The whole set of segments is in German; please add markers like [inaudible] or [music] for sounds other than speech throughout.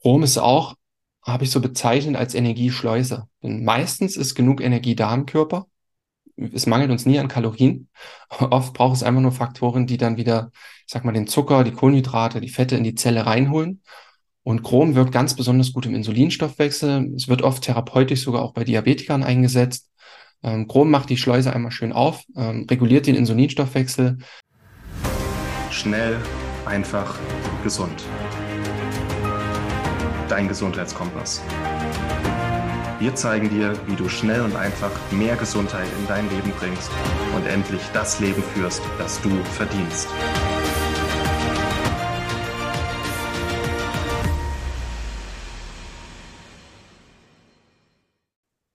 Chrom ist auch, habe ich so bezeichnet als Energieschleuse. Denn meistens ist genug Energie da im Körper. Es mangelt uns nie an Kalorien. [laughs] Oft braucht es einfach nur Faktoren, die dann wieder, ich sag mal, den Zucker, die Kohlenhydrate, die Fette in die Zelle reinholen. Und Chrom wirkt ganz besonders gut im Insulinstoffwechsel. Es wird oft therapeutisch sogar auch bei Diabetikern eingesetzt. Ähm, Chrom macht die Schleuse einmal schön auf, ähm, reguliert den Insulinstoffwechsel. Schnell, einfach, gesund. Dein Gesundheitskompass. Wir zeigen dir, wie du schnell und einfach mehr Gesundheit in dein Leben bringst und endlich das Leben führst, das du verdienst.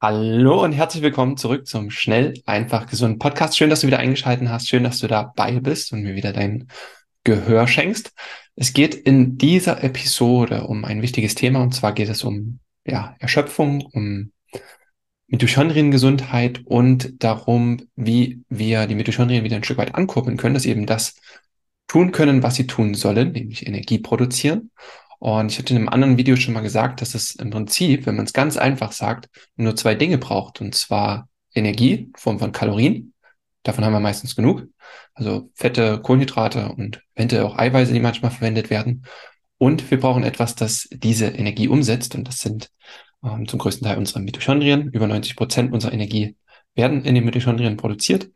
Hallo und herzlich willkommen zurück zum Schnell, einfach, gesunden Podcast. Schön, dass du wieder eingeschaltet hast. Schön, dass du dabei bist und mir wieder dein Gehör schenkst. Es geht in dieser Episode um ein wichtiges Thema und zwar geht es um ja, Erschöpfung, um Mitochondriengesundheit und darum, wie wir die Mitochondrien wieder ein Stück weit ankurbeln können, dass sie eben das tun können, was sie tun sollen, nämlich Energie produzieren. Und ich hatte in einem anderen Video schon mal gesagt, dass es im Prinzip, wenn man es ganz einfach sagt, nur zwei Dinge braucht. Und zwar Energie in Form von Kalorien. Davon haben wir meistens genug. Also Fette, Kohlenhydrate und eventuell auch Eiweiße, die manchmal verwendet werden. Und wir brauchen etwas, das diese Energie umsetzt. Und das sind ähm, zum größten Teil unsere Mitochondrien. Über 90 Prozent unserer Energie werden in den Mitochondrien produziert.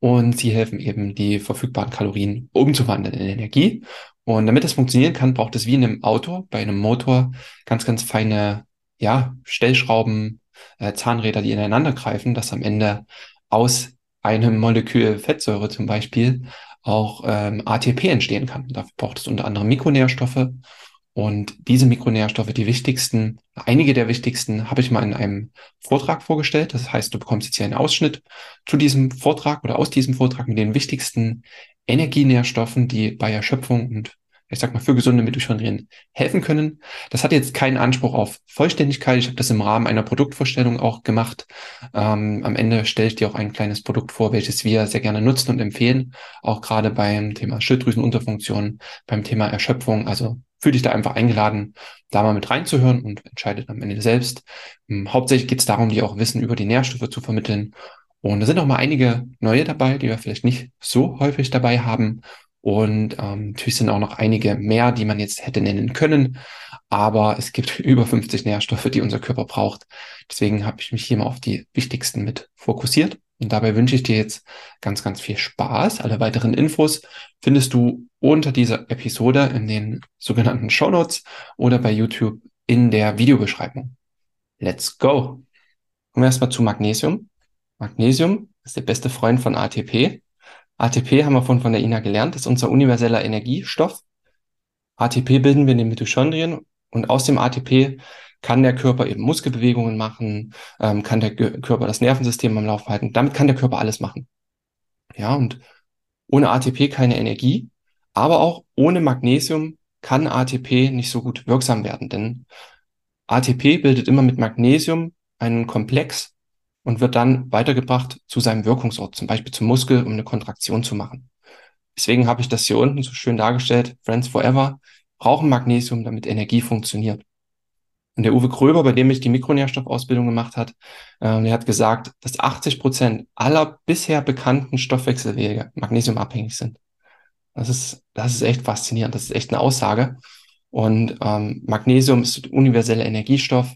Und sie helfen eben, die verfügbaren Kalorien umzuwandeln in Energie. Und damit das funktionieren kann, braucht es wie in einem Auto, bei einem Motor, ganz, ganz feine, ja, Stellschrauben, äh, Zahnräder, die ineinander greifen, dass am Ende aus einem Molekül Fettsäure zum Beispiel auch ähm, ATP entstehen kann. Dafür braucht es unter anderem Mikronährstoffe. Und diese Mikronährstoffe, die wichtigsten, einige der wichtigsten, habe ich mal in einem Vortrag vorgestellt. Das heißt, du bekommst jetzt hier einen Ausschnitt zu diesem Vortrag oder aus diesem Vortrag mit den wichtigsten Energienährstoffen, die bei Erschöpfung und ich sag mal, für gesunde Mitochondrien helfen können. Das hat jetzt keinen Anspruch auf Vollständigkeit. Ich habe das im Rahmen einer Produktvorstellung auch gemacht. Ähm, am Ende stelle ich dir auch ein kleines Produkt vor, welches wir sehr gerne nutzen und empfehlen. Auch gerade beim Thema Schilddrüsenunterfunktion, beim Thema Erschöpfung. Also fühle dich da einfach eingeladen, da mal mit reinzuhören und entscheidet am Ende selbst. Ähm, hauptsächlich geht es darum, dir auch Wissen über die Nährstoffe zu vermitteln und da sind auch mal einige neue dabei, die wir vielleicht nicht so häufig dabei haben. Und ähm, natürlich sind auch noch einige mehr, die man jetzt hätte nennen können. Aber es gibt [laughs] über 50 Nährstoffe, die unser Körper braucht. Deswegen habe ich mich hier mal auf die wichtigsten mit fokussiert. Und dabei wünsche ich dir jetzt ganz, ganz viel Spaß. Alle weiteren Infos findest du unter dieser Episode in den sogenannten Show Notes oder bei YouTube in der Videobeschreibung. Let's go. Kommen wir erstmal zu Magnesium. Magnesium ist der beste Freund von ATP. ATP haben wir von, von der Ina gelernt, ist unser universeller Energiestoff. ATP bilden wir in den Mitochondrien und aus dem ATP kann der Körper eben Muskelbewegungen machen, ähm, kann der Ge Körper das Nervensystem am Laufen halten. Damit kann der Körper alles machen. Ja, und ohne ATP keine Energie, aber auch ohne Magnesium kann ATP nicht so gut wirksam werden, denn ATP bildet immer mit Magnesium einen Komplex, und wird dann weitergebracht zu seinem Wirkungsort, zum Beispiel zum Muskel, um eine Kontraktion zu machen. Deswegen habe ich das hier unten so schön dargestellt. Friends Forever brauchen Magnesium, damit Energie funktioniert. Und der Uwe Kröber, bei dem ich die Mikronährstoffausbildung gemacht hat, äh, der hat gesagt, dass 80 Prozent aller bisher bekannten Stoffwechselwege magnesiumabhängig sind. Das ist, das ist echt faszinierend. Das ist echt eine Aussage. Und ähm, Magnesium ist universeller Energiestoff.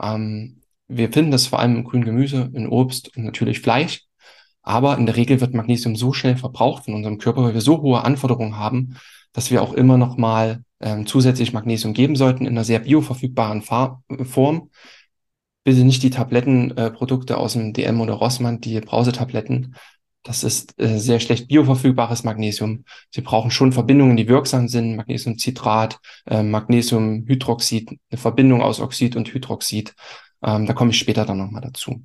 Ähm, wir finden das vor allem im grünen Gemüse, in Obst und natürlich Fleisch. Aber in der Regel wird Magnesium so schnell verbraucht von unserem Körper, weil wir so hohe Anforderungen haben, dass wir auch immer noch mal ähm, zusätzlich Magnesium geben sollten in einer sehr bioverfügbaren Fa Form. Bitte nicht die Tablettenprodukte äh, aus dem DM oder Rossmann, die Brausetabletten. Das ist äh, sehr schlecht bioverfügbares Magnesium. Sie brauchen schon Verbindungen, die wirksam sind. Magnesiumcitrat, äh, Magnesiumhydroxid, eine Verbindung aus Oxid und Hydroxid. Ähm, da komme ich später dann nochmal dazu.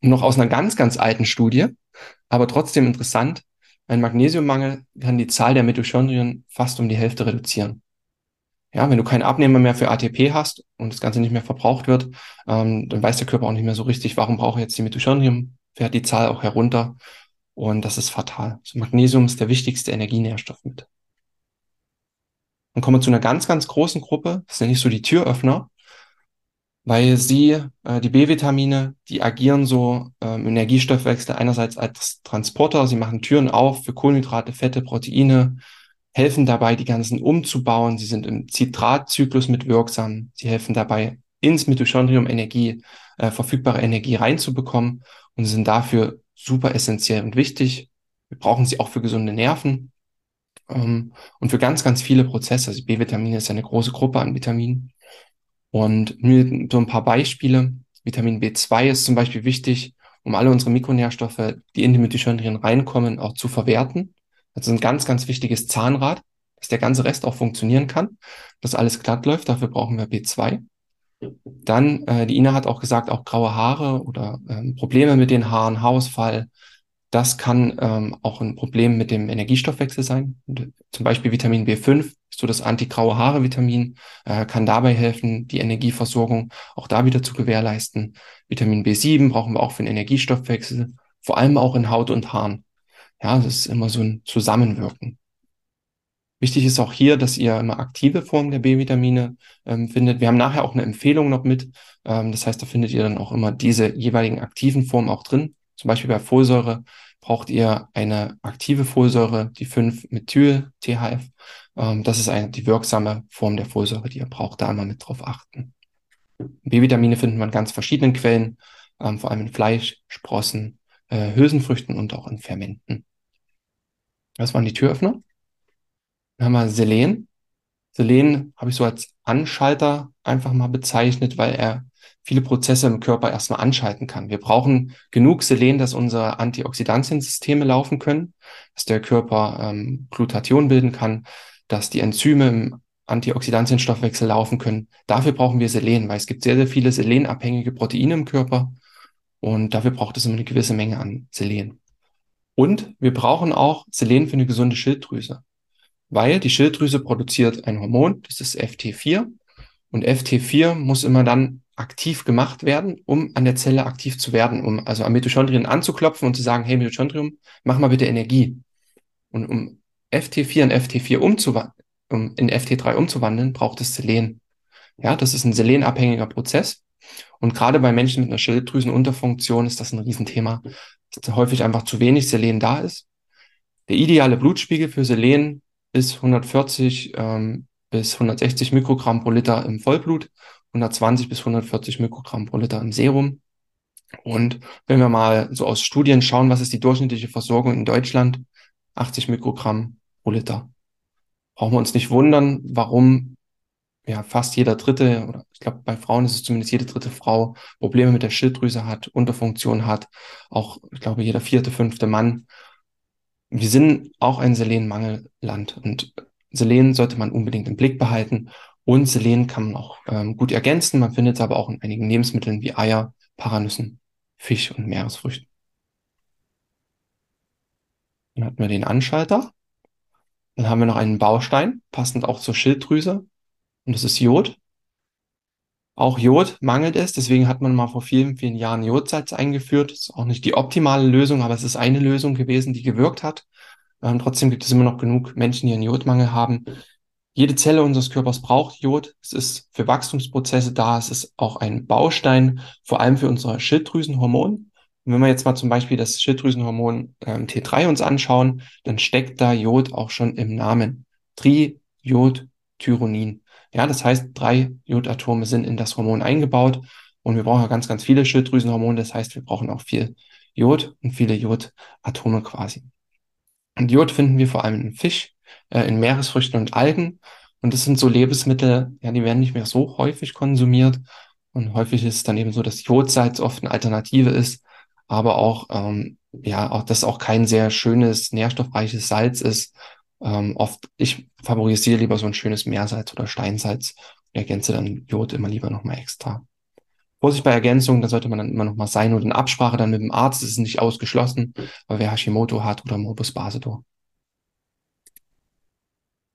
Noch aus einer ganz, ganz alten Studie, aber trotzdem interessant. Ein Magnesiummangel kann die Zahl der Mitochondrien fast um die Hälfte reduzieren. Ja, wenn du keinen Abnehmer mehr für ATP hast und das Ganze nicht mehr verbraucht wird, ähm, dann weiß der Körper auch nicht mehr so richtig, warum brauche ich jetzt die Mitochondrien, fährt die Zahl auch herunter und das ist fatal. Also Magnesium ist der wichtigste Energienährstoff mit. Dann kommen wir zu einer ganz, ganz großen Gruppe. Das nenne ich so die Türöffner, weil sie, äh, die B-Vitamine, die agieren so äh, im Energiestoffwechsel einerseits als Transporter. Sie machen Türen auf für Kohlenhydrate, Fette, Proteine, helfen dabei, die ganzen umzubauen. Sie sind im Zitratzyklus mit wirksam. Sie helfen dabei, ins Mitochondrium Energie, äh, verfügbare Energie reinzubekommen und sind dafür super essentiell und wichtig. Wir brauchen sie auch für gesunde Nerven ähm, und für ganz, ganz viele Prozesse. Also B-Vitamine ist eine große Gruppe an Vitaminen. Und nur so ein paar Beispiele. Vitamin B2 ist zum Beispiel wichtig, um alle unsere Mikronährstoffe, die in die Mitochondrien reinkommen, auch zu verwerten. Das ist ein ganz, ganz wichtiges Zahnrad, dass der ganze Rest auch funktionieren kann, dass alles glatt läuft. Dafür brauchen wir B2. Dann, äh, die Ina hat auch gesagt, auch graue Haare oder ähm, Probleme mit den Haaren, Haarausfall, das kann ähm, auch ein Problem mit dem Energiestoffwechsel sein. Und, zum Beispiel Vitamin B5, so das anti-graue Haare-Vitamin, äh, kann dabei helfen, die Energieversorgung auch da wieder zu gewährleisten. Vitamin B7 brauchen wir auch für den Energiestoffwechsel, vor allem auch in Haut und Haaren. Ja, das ist immer so ein Zusammenwirken. Wichtig ist auch hier, dass ihr immer aktive Formen der B-Vitamine ähm, findet. Wir haben nachher auch eine Empfehlung noch mit. Ähm, das heißt, da findet ihr dann auch immer diese jeweiligen aktiven Formen auch drin. Zum Beispiel bei Folsäure braucht ihr eine aktive Folsäure, die 5-Methyl-THF. Ähm, das ist eine, die wirksame Form der Folsäure, die ihr braucht. Da immer mit drauf achten. B-Vitamine finden wir in ganz verschiedenen Quellen, ähm, vor allem in Fleisch, Sprossen, äh, Hülsenfrüchten und auch in Fermenten. Das waren die Türöffner. Dann haben wir Selen. Selen habe ich so als Anschalter einfach mal bezeichnet, weil er viele Prozesse im Körper erstmal anschalten kann. Wir brauchen genug Selen, dass unsere Antioxidantiensysteme laufen können, dass der Körper ähm, Glutathion bilden kann, dass die Enzyme im Antioxidantienstoffwechsel laufen können. Dafür brauchen wir Selen, weil es gibt sehr, sehr viele selenabhängige Proteine im Körper und dafür braucht es immer eine gewisse Menge an Selen. Und wir brauchen auch Selen für eine gesunde Schilddrüse weil die Schilddrüse produziert ein Hormon, das ist FT4. Und FT4 muss immer dann aktiv gemacht werden, um an der Zelle aktiv zu werden, um also am Mitochondrien anzuklopfen und zu sagen, hey Mitochondrium, mach mal bitte Energie. Und um FT4 in FT4 umzuwandeln, um in FT3 umzuwandeln, braucht es Selen. Ja, das ist ein selenabhängiger Prozess. Und gerade bei Menschen mit einer Schilddrüsenunterfunktion ist das ein Riesenthema, dass häufig einfach zu wenig Selen da ist. Der ideale Blutspiegel für Selen bis 140 ähm, bis 160 Mikrogramm pro Liter im Vollblut, 120 bis 140 Mikrogramm pro Liter im Serum. Und wenn wir mal so aus Studien schauen, was ist die durchschnittliche Versorgung in Deutschland? 80 Mikrogramm pro Liter. Brauchen wir uns nicht wundern, warum ja fast jeder dritte, oder ich glaube bei Frauen ist es zumindest jede dritte Frau, Probleme mit der Schilddrüse hat, Unterfunktion hat. Auch, ich glaube, jeder vierte, fünfte Mann wir sind auch ein Selenmangelland und Selen sollte man unbedingt im Blick behalten. Und Selen kann man auch ähm, gut ergänzen. Man findet es aber auch in einigen Lebensmitteln wie Eier, Paranüssen, Fisch und Meeresfrüchten. Dann hatten wir den Anschalter. Dann haben wir noch einen Baustein, passend auch zur Schilddrüse. Und das ist Jod. Auch Jod mangelt es, deswegen hat man mal vor vielen, vielen Jahren Jodsalz eingeführt. Das ist auch nicht die optimale Lösung, aber es ist eine Lösung gewesen, die gewirkt hat. Ähm, trotzdem gibt es immer noch genug Menschen, die einen Jodmangel haben. Jede Zelle unseres Körpers braucht Jod. Es ist für Wachstumsprozesse da. Es ist auch ein Baustein, vor allem für unser Schilddrüsenhormon. Und wenn wir jetzt mal zum Beispiel das Schilddrüsenhormon ähm, T3 uns anschauen, dann steckt da Jod auch schon im Namen. Triiodtyronin. Ja, das heißt, drei Jodatome sind in das Hormon eingebaut und wir brauchen ja ganz, ganz viele Schilddrüsenhormone. Das heißt, wir brauchen auch viel Jod und viele Jodatome quasi. Und Jod finden wir vor allem in Fisch, äh, in Meeresfrüchten und Algen. Und das sind so Lebensmittel, ja, die werden nicht mehr so häufig konsumiert. Und häufig ist es dann eben so, dass Jodsalz oft eine Alternative ist, aber auch, ähm, ja, auch das auch kein sehr schönes, nährstoffreiches Salz ist, ähm, oft, ich favorisiere lieber so ein schönes Meersalz oder Steinsalz und ergänze dann Jod immer lieber nochmal extra. Vorsicht bei Ergänzungen, da sollte man dann immer nochmal sein und in Absprache dann mit dem Arzt, das ist nicht ausgeschlossen, weil wer Hashimoto hat oder Morbus Basedor.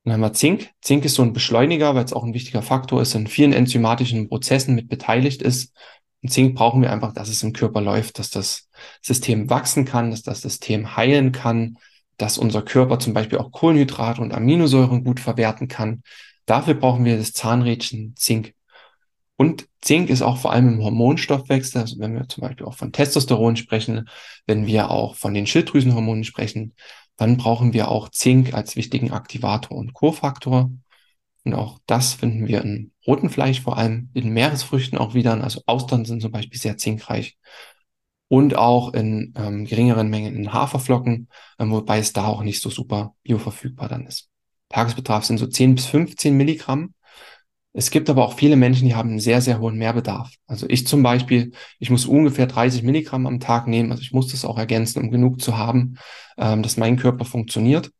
Dann haben wir Zink. Zink ist so ein Beschleuniger, weil es auch ein wichtiger Faktor ist, in vielen enzymatischen Prozessen mit beteiligt ist. Und Zink brauchen wir einfach, dass es im Körper läuft, dass das System wachsen kann, dass das System heilen kann, dass unser Körper zum Beispiel auch Kohlenhydrate und Aminosäuren gut verwerten kann. Dafür brauchen wir das Zahnrädchen Zink. Und Zink ist auch vor allem im Hormonstoffwechsel, also wenn wir zum Beispiel auch von Testosteron sprechen, wenn wir auch von den Schilddrüsenhormonen sprechen, dann brauchen wir auch Zink als wichtigen Aktivator und Kofaktor. Und auch das finden wir in rotem Fleisch, vor allem in Meeresfrüchten auch wieder. Also Austern sind zum Beispiel sehr zinkreich. Und auch in ähm, geringeren Mengen in Haferflocken, ähm, wobei es da auch nicht so super bioverfügbar dann ist. Tagesbedarf sind so 10 bis 15 Milligramm. Es gibt aber auch viele Menschen, die haben einen sehr, sehr hohen Mehrbedarf. Also ich zum Beispiel, ich muss ungefähr 30 Milligramm am Tag nehmen. Also ich muss das auch ergänzen, um genug zu haben, ähm, dass mein Körper funktioniert.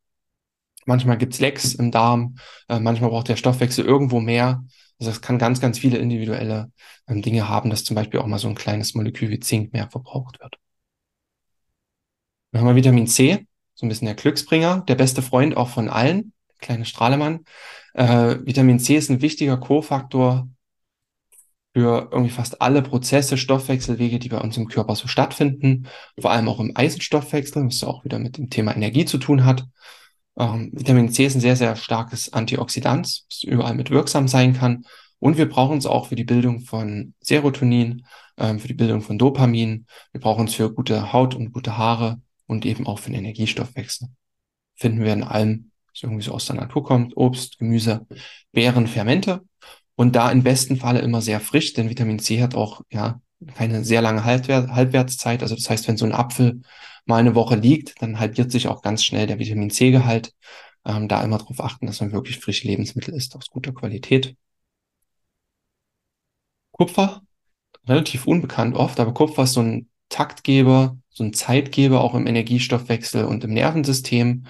Manchmal gibt's Lecks im Darm, äh, manchmal braucht der Stoffwechsel irgendwo mehr. Also es kann ganz, ganz viele individuelle ähm, Dinge haben, dass zum Beispiel auch mal so ein kleines Molekül wie Zink mehr verbraucht wird. Dann haben wir Vitamin C, so ein bisschen der Glücksbringer, der beste Freund auch von allen, kleine Strahlemann. Äh, Vitamin C ist ein wichtiger Kofaktor für irgendwie fast alle Prozesse, Stoffwechselwege, die bei uns im Körper so stattfinden, vor allem auch im Eisenstoffwechsel, was auch wieder mit dem Thema Energie zu tun hat. Ähm, Vitamin C ist ein sehr, sehr starkes Antioxidant, was überall mit wirksam sein kann. Und wir brauchen es auch für die Bildung von Serotonin, ähm, für die Bildung von Dopamin. Wir brauchen es für gute Haut und gute Haare und eben auch für den Energiestoffwechsel. Finden wir in allem, was irgendwie so aus der Natur kommt, Obst, Gemüse, Beeren, Fermente. Und da im besten Falle immer sehr frisch, denn Vitamin C hat auch ja keine sehr lange Halbwert Halbwertszeit. Also das heißt, wenn so ein Apfel mal eine Woche liegt, dann halbiert sich auch ganz schnell der Vitamin C-Gehalt. Ähm, da immer darauf achten, dass man wirklich frische Lebensmittel isst aus guter Qualität. Kupfer, relativ unbekannt oft, aber Kupfer ist so ein Taktgeber, so ein Zeitgeber auch im Energiestoffwechsel und im Nervensystem.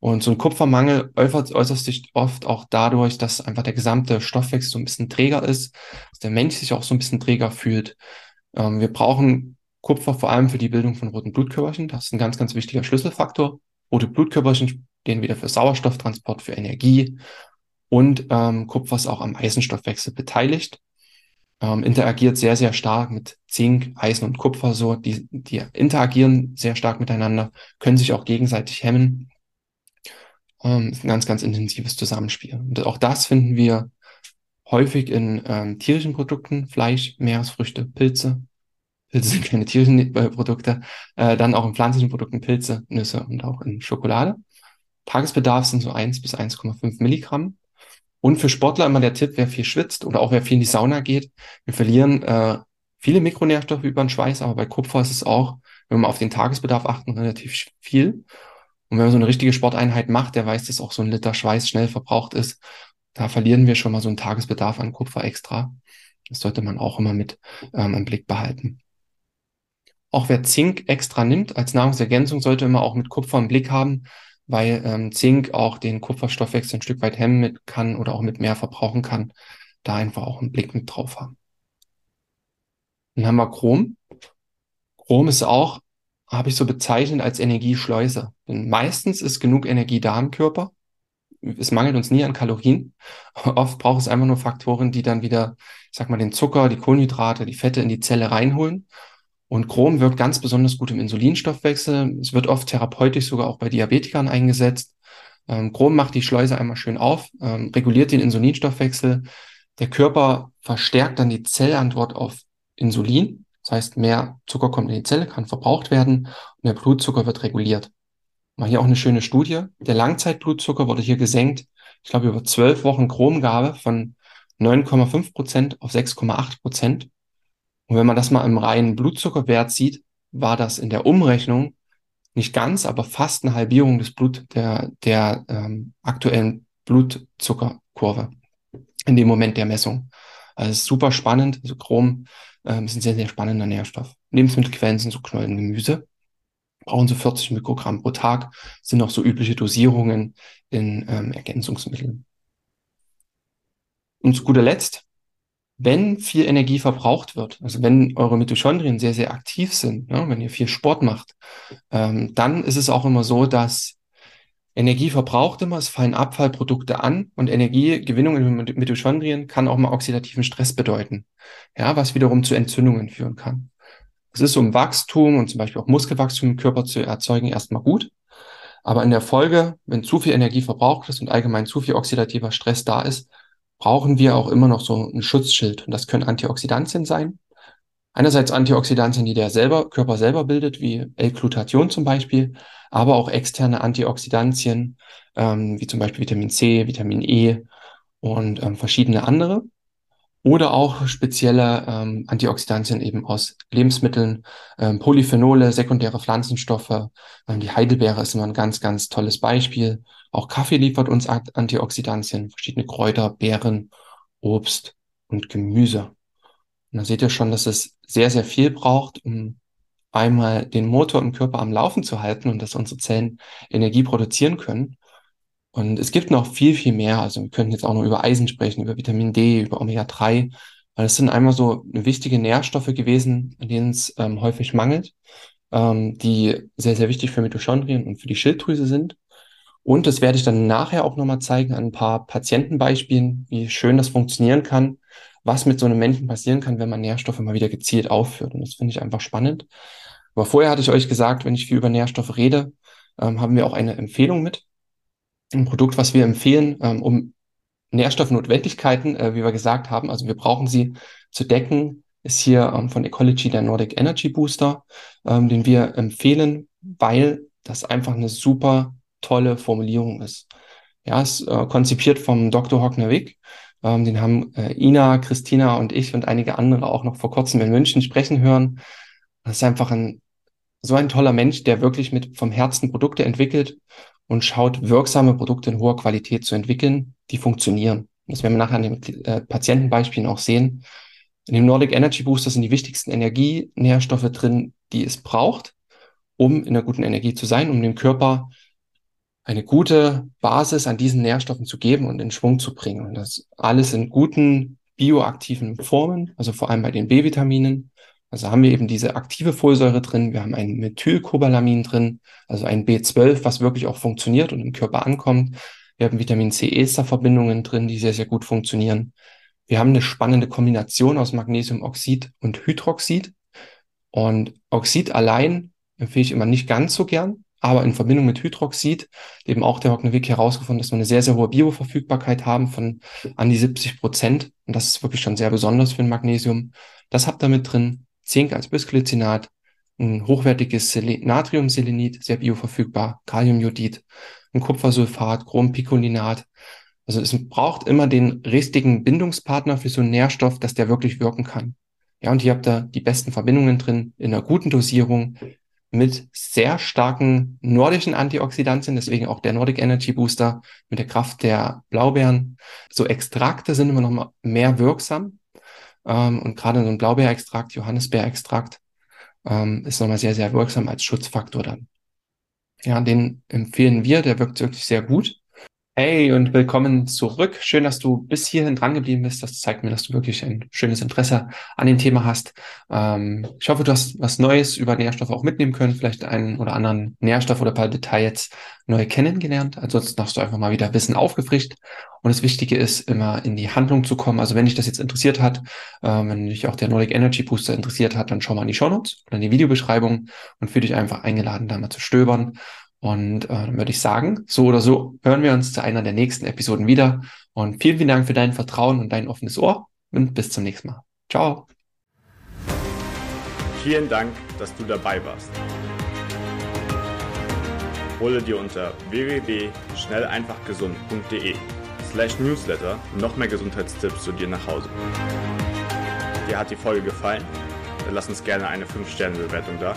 Und so ein Kupfermangel äußert, äußert sich oft auch dadurch, dass einfach der gesamte Stoffwechsel so ein bisschen träger ist, dass der Mensch sich auch so ein bisschen träger fühlt. Ähm, wir brauchen Kupfer vor allem für die Bildung von roten Blutkörperchen. Das ist ein ganz, ganz wichtiger Schlüsselfaktor. Rote Blutkörperchen stehen wieder für Sauerstofftransport, für Energie. Und ähm, Kupfer ist auch am Eisenstoffwechsel beteiligt. Ähm, interagiert sehr, sehr stark mit Zink, Eisen und Kupfer. So, die, die interagieren sehr stark miteinander, können sich auch gegenseitig hemmen. Ähm, ist ein ganz, ganz intensives Zusammenspiel. Und auch das finden wir häufig in ähm, tierischen Produkten, Fleisch, Meeresfrüchte, Pilze, Pilze sind keine tierischen äh, Produkte, äh, dann auch in pflanzlichen Produkten Pilze, Nüsse und auch in Schokolade. Tagesbedarf sind so 1 bis 1,5 Milligramm. Und für Sportler immer der Tipp, wer viel schwitzt oder auch wer viel in die Sauna geht, wir verlieren äh, viele Mikronährstoffe über den Schweiß, aber bei Kupfer ist es auch, wenn wir auf den Tagesbedarf achten, relativ viel. Und wenn man so eine richtige Sporteinheit macht, der weiß, dass auch so ein Liter Schweiß schnell verbraucht ist. Da verlieren wir schon mal so einen Tagesbedarf an Kupfer extra. Das sollte man auch immer mit ähm, im Blick behalten. Auch wer Zink extra nimmt als Nahrungsergänzung, sollte immer auch mit Kupfer im Blick haben, weil ähm, Zink auch den Kupferstoffwechsel ein Stück weit hemmen mit kann oder auch mit mehr verbrauchen kann. Da einfach auch einen Blick mit drauf haben. Dann haben wir Chrom. Chrom ist auch, habe ich so bezeichnet, als Energieschleuse. Denn meistens ist genug Energie da im Körper. Es mangelt uns nie an Kalorien. [laughs] Oft braucht es einfach nur Faktoren, die dann wieder, ich sag mal, den Zucker, die Kohlenhydrate, die Fette in die Zelle reinholen und Chrom wirkt ganz besonders gut im Insulinstoffwechsel. Es wird oft therapeutisch sogar auch bei Diabetikern eingesetzt. Ähm, Chrom macht die Schleuse einmal schön auf, ähm, reguliert den Insulinstoffwechsel. Der Körper verstärkt dann die Zellantwort auf Insulin. Das heißt, mehr Zucker kommt in die Zelle, kann verbraucht werden und der Blutzucker wird reguliert. Mal hier auch eine schöne Studie. Der Langzeitblutzucker wurde hier gesenkt, ich glaube, über zwölf Wochen Chromgabe von 9,5 Prozent auf 6,8 Prozent. Und wenn man das mal im reinen Blutzuckerwert sieht, war das in der Umrechnung nicht ganz, aber fast eine Halbierung des Blut der, der ähm, aktuellen Blutzuckerkurve in dem Moment der Messung. Also super spannend. Also Chrom ähm, ist ein sehr, sehr spannender Nährstoff. Lebensmittelquellen sind so Knollen, Gemüse. Brauchen so 40 Mikrogramm pro Tag, sind auch so übliche Dosierungen in ähm, Ergänzungsmitteln. Und zu guter Letzt wenn viel Energie verbraucht wird, also wenn eure Mitochondrien sehr, sehr aktiv sind, ne, wenn ihr viel Sport macht, ähm, dann ist es auch immer so, dass Energie verbraucht immer, es fallen Abfallprodukte an und Energiegewinnung in Mitochondrien kann auch mal oxidativen Stress bedeuten, ja, was wiederum zu Entzündungen führen kann. Es ist um Wachstum und zum Beispiel auch Muskelwachstum im Körper zu erzeugen erstmal gut, Aber in der Folge, wenn zu viel Energie verbraucht ist und allgemein zu viel oxidativer Stress da ist, brauchen wir auch immer noch so ein Schutzschild. Und das können Antioxidantien sein. Einerseits Antioxidantien, die der selber, Körper selber bildet, wie L-Glutathion zum Beispiel, aber auch externe Antioxidantien, ähm, wie zum Beispiel Vitamin C, Vitamin E und ähm, verschiedene andere. Oder auch spezielle ähm, Antioxidantien eben aus Lebensmitteln, ähm, Polyphenole, sekundäre Pflanzenstoffe. Ähm, die Heidelbeere ist immer ein ganz, ganz tolles Beispiel. Auch Kaffee liefert uns Antioxidantien, verschiedene Kräuter, Beeren, Obst und Gemüse. Und da seht ihr schon, dass es sehr, sehr viel braucht, um einmal den Motor im Körper am Laufen zu halten und dass unsere Zellen Energie produzieren können. Und es gibt noch viel, viel mehr. Also wir könnten jetzt auch noch über Eisen sprechen, über Vitamin D, über Omega-3, weil es sind einmal so wichtige Nährstoffe gewesen, an denen es ähm, häufig mangelt, ähm, die sehr, sehr wichtig für Mitochondrien und für die Schilddrüse sind. Und das werde ich dann nachher auch nochmal zeigen an ein paar Patientenbeispielen, wie schön das funktionieren kann, was mit so einem Menschen passieren kann, wenn man Nährstoffe mal wieder gezielt aufführt. Und das finde ich einfach spannend. Aber vorher hatte ich euch gesagt, wenn ich viel über Nährstoffe rede, ähm, haben wir auch eine Empfehlung mit. Ein Produkt, was wir empfehlen, ähm, um Nährstoffnotwendigkeiten, äh, wie wir gesagt haben, also wir brauchen sie zu decken, ist hier ähm, von Ecology der Nordic Energy Booster, ähm, den wir empfehlen, weil das einfach eine super tolle Formulierung ist. Ja, ist äh, konzipiert vom Dr. Hockner Wick. Ähm, den haben äh, Ina, Christina und ich und einige andere auch noch vor kurzem in München sprechen hören. Das ist einfach ein so ein toller Mensch, der wirklich mit vom Herzen Produkte entwickelt und schaut, wirksame Produkte in hoher Qualität zu entwickeln, die funktionieren. Das werden wir nachher an den äh, Patientenbeispielen auch sehen. In dem Nordic Energy Booster sind die wichtigsten Energienährstoffe drin, die es braucht, um in einer guten Energie zu sein, um dem Körper eine gute Basis an diesen Nährstoffen zu geben und in Schwung zu bringen. Und das alles in guten bioaktiven Formen, also vor allem bei den B-Vitaminen. Also haben wir eben diese aktive Folsäure drin, wir haben ein Methylcobalamin drin, also ein B12, was wirklich auch funktioniert und im Körper ankommt. Wir haben Vitamin C-Ester-Verbindungen drin, die sehr, sehr gut funktionieren. Wir haben eine spannende Kombination aus Magnesiumoxid und Hydroxid. Und Oxid allein empfehle ich immer nicht ganz so gern, aber in Verbindung mit Hydroxid, eben auch der Hocknewig herausgefunden, dass wir eine sehr, sehr hohe Bioverfügbarkeit haben von an die 70 Prozent. Und das ist wirklich schon sehr besonders für ein Magnesium. Das habt ihr mit drin. Zink als Bisglycinat, ein hochwertiges Natriumselenit, sehr bioverfügbar, Kaliumjodid, ein Kupfersulfat, Chrompicolinat. Also es braucht immer den richtigen Bindungspartner für so einen Nährstoff, dass der wirklich wirken kann. Ja, und hier habt ihr die besten Verbindungen drin, in einer guten Dosierung, mit sehr starken nordischen Antioxidantien, deswegen auch der Nordic Energy Booster mit der Kraft der Blaubeeren. So Extrakte sind immer noch mal mehr wirksam. Ähm, und gerade so ein Blaubeerextrakt, Johannisbeerextrakt, ähm, ist nochmal sehr, sehr wirksam als Schutzfaktor dann. Ja, den empfehlen wir, der wirkt wirklich sehr gut. Hey und willkommen zurück. Schön, dass du bis hierhin dran geblieben bist. Das zeigt mir, dass du wirklich ein schönes Interesse an dem Thema hast. Ähm, ich hoffe, du hast was Neues über Nährstoffe auch mitnehmen können, vielleicht einen oder anderen Nährstoff oder ein paar Details neu kennengelernt. Ansonsten hast du einfach mal wieder Wissen aufgefrischt. Und das Wichtige ist, immer in die Handlung zu kommen. Also wenn dich das jetzt interessiert hat, äh, wenn dich auch der Nordic Energy Booster interessiert hat, dann schau mal in die Show Notes oder in die Videobeschreibung und fühle dich einfach eingeladen, da mal zu stöbern und äh, dann würde ich sagen, so oder so hören wir uns zu einer der nächsten Episoden wieder. Und vielen, vielen Dank für dein Vertrauen und dein offenes Ohr. Und bis zum nächsten Mal. Ciao. Vielen Dank, dass du dabei warst. Hole dir unter www.schnelleinfachgesund.de slash newsletter noch mehr Gesundheitstipps zu dir nach Hause. Dir hat die Folge gefallen? Dann lass uns gerne eine 5-Sterne-Bewertung da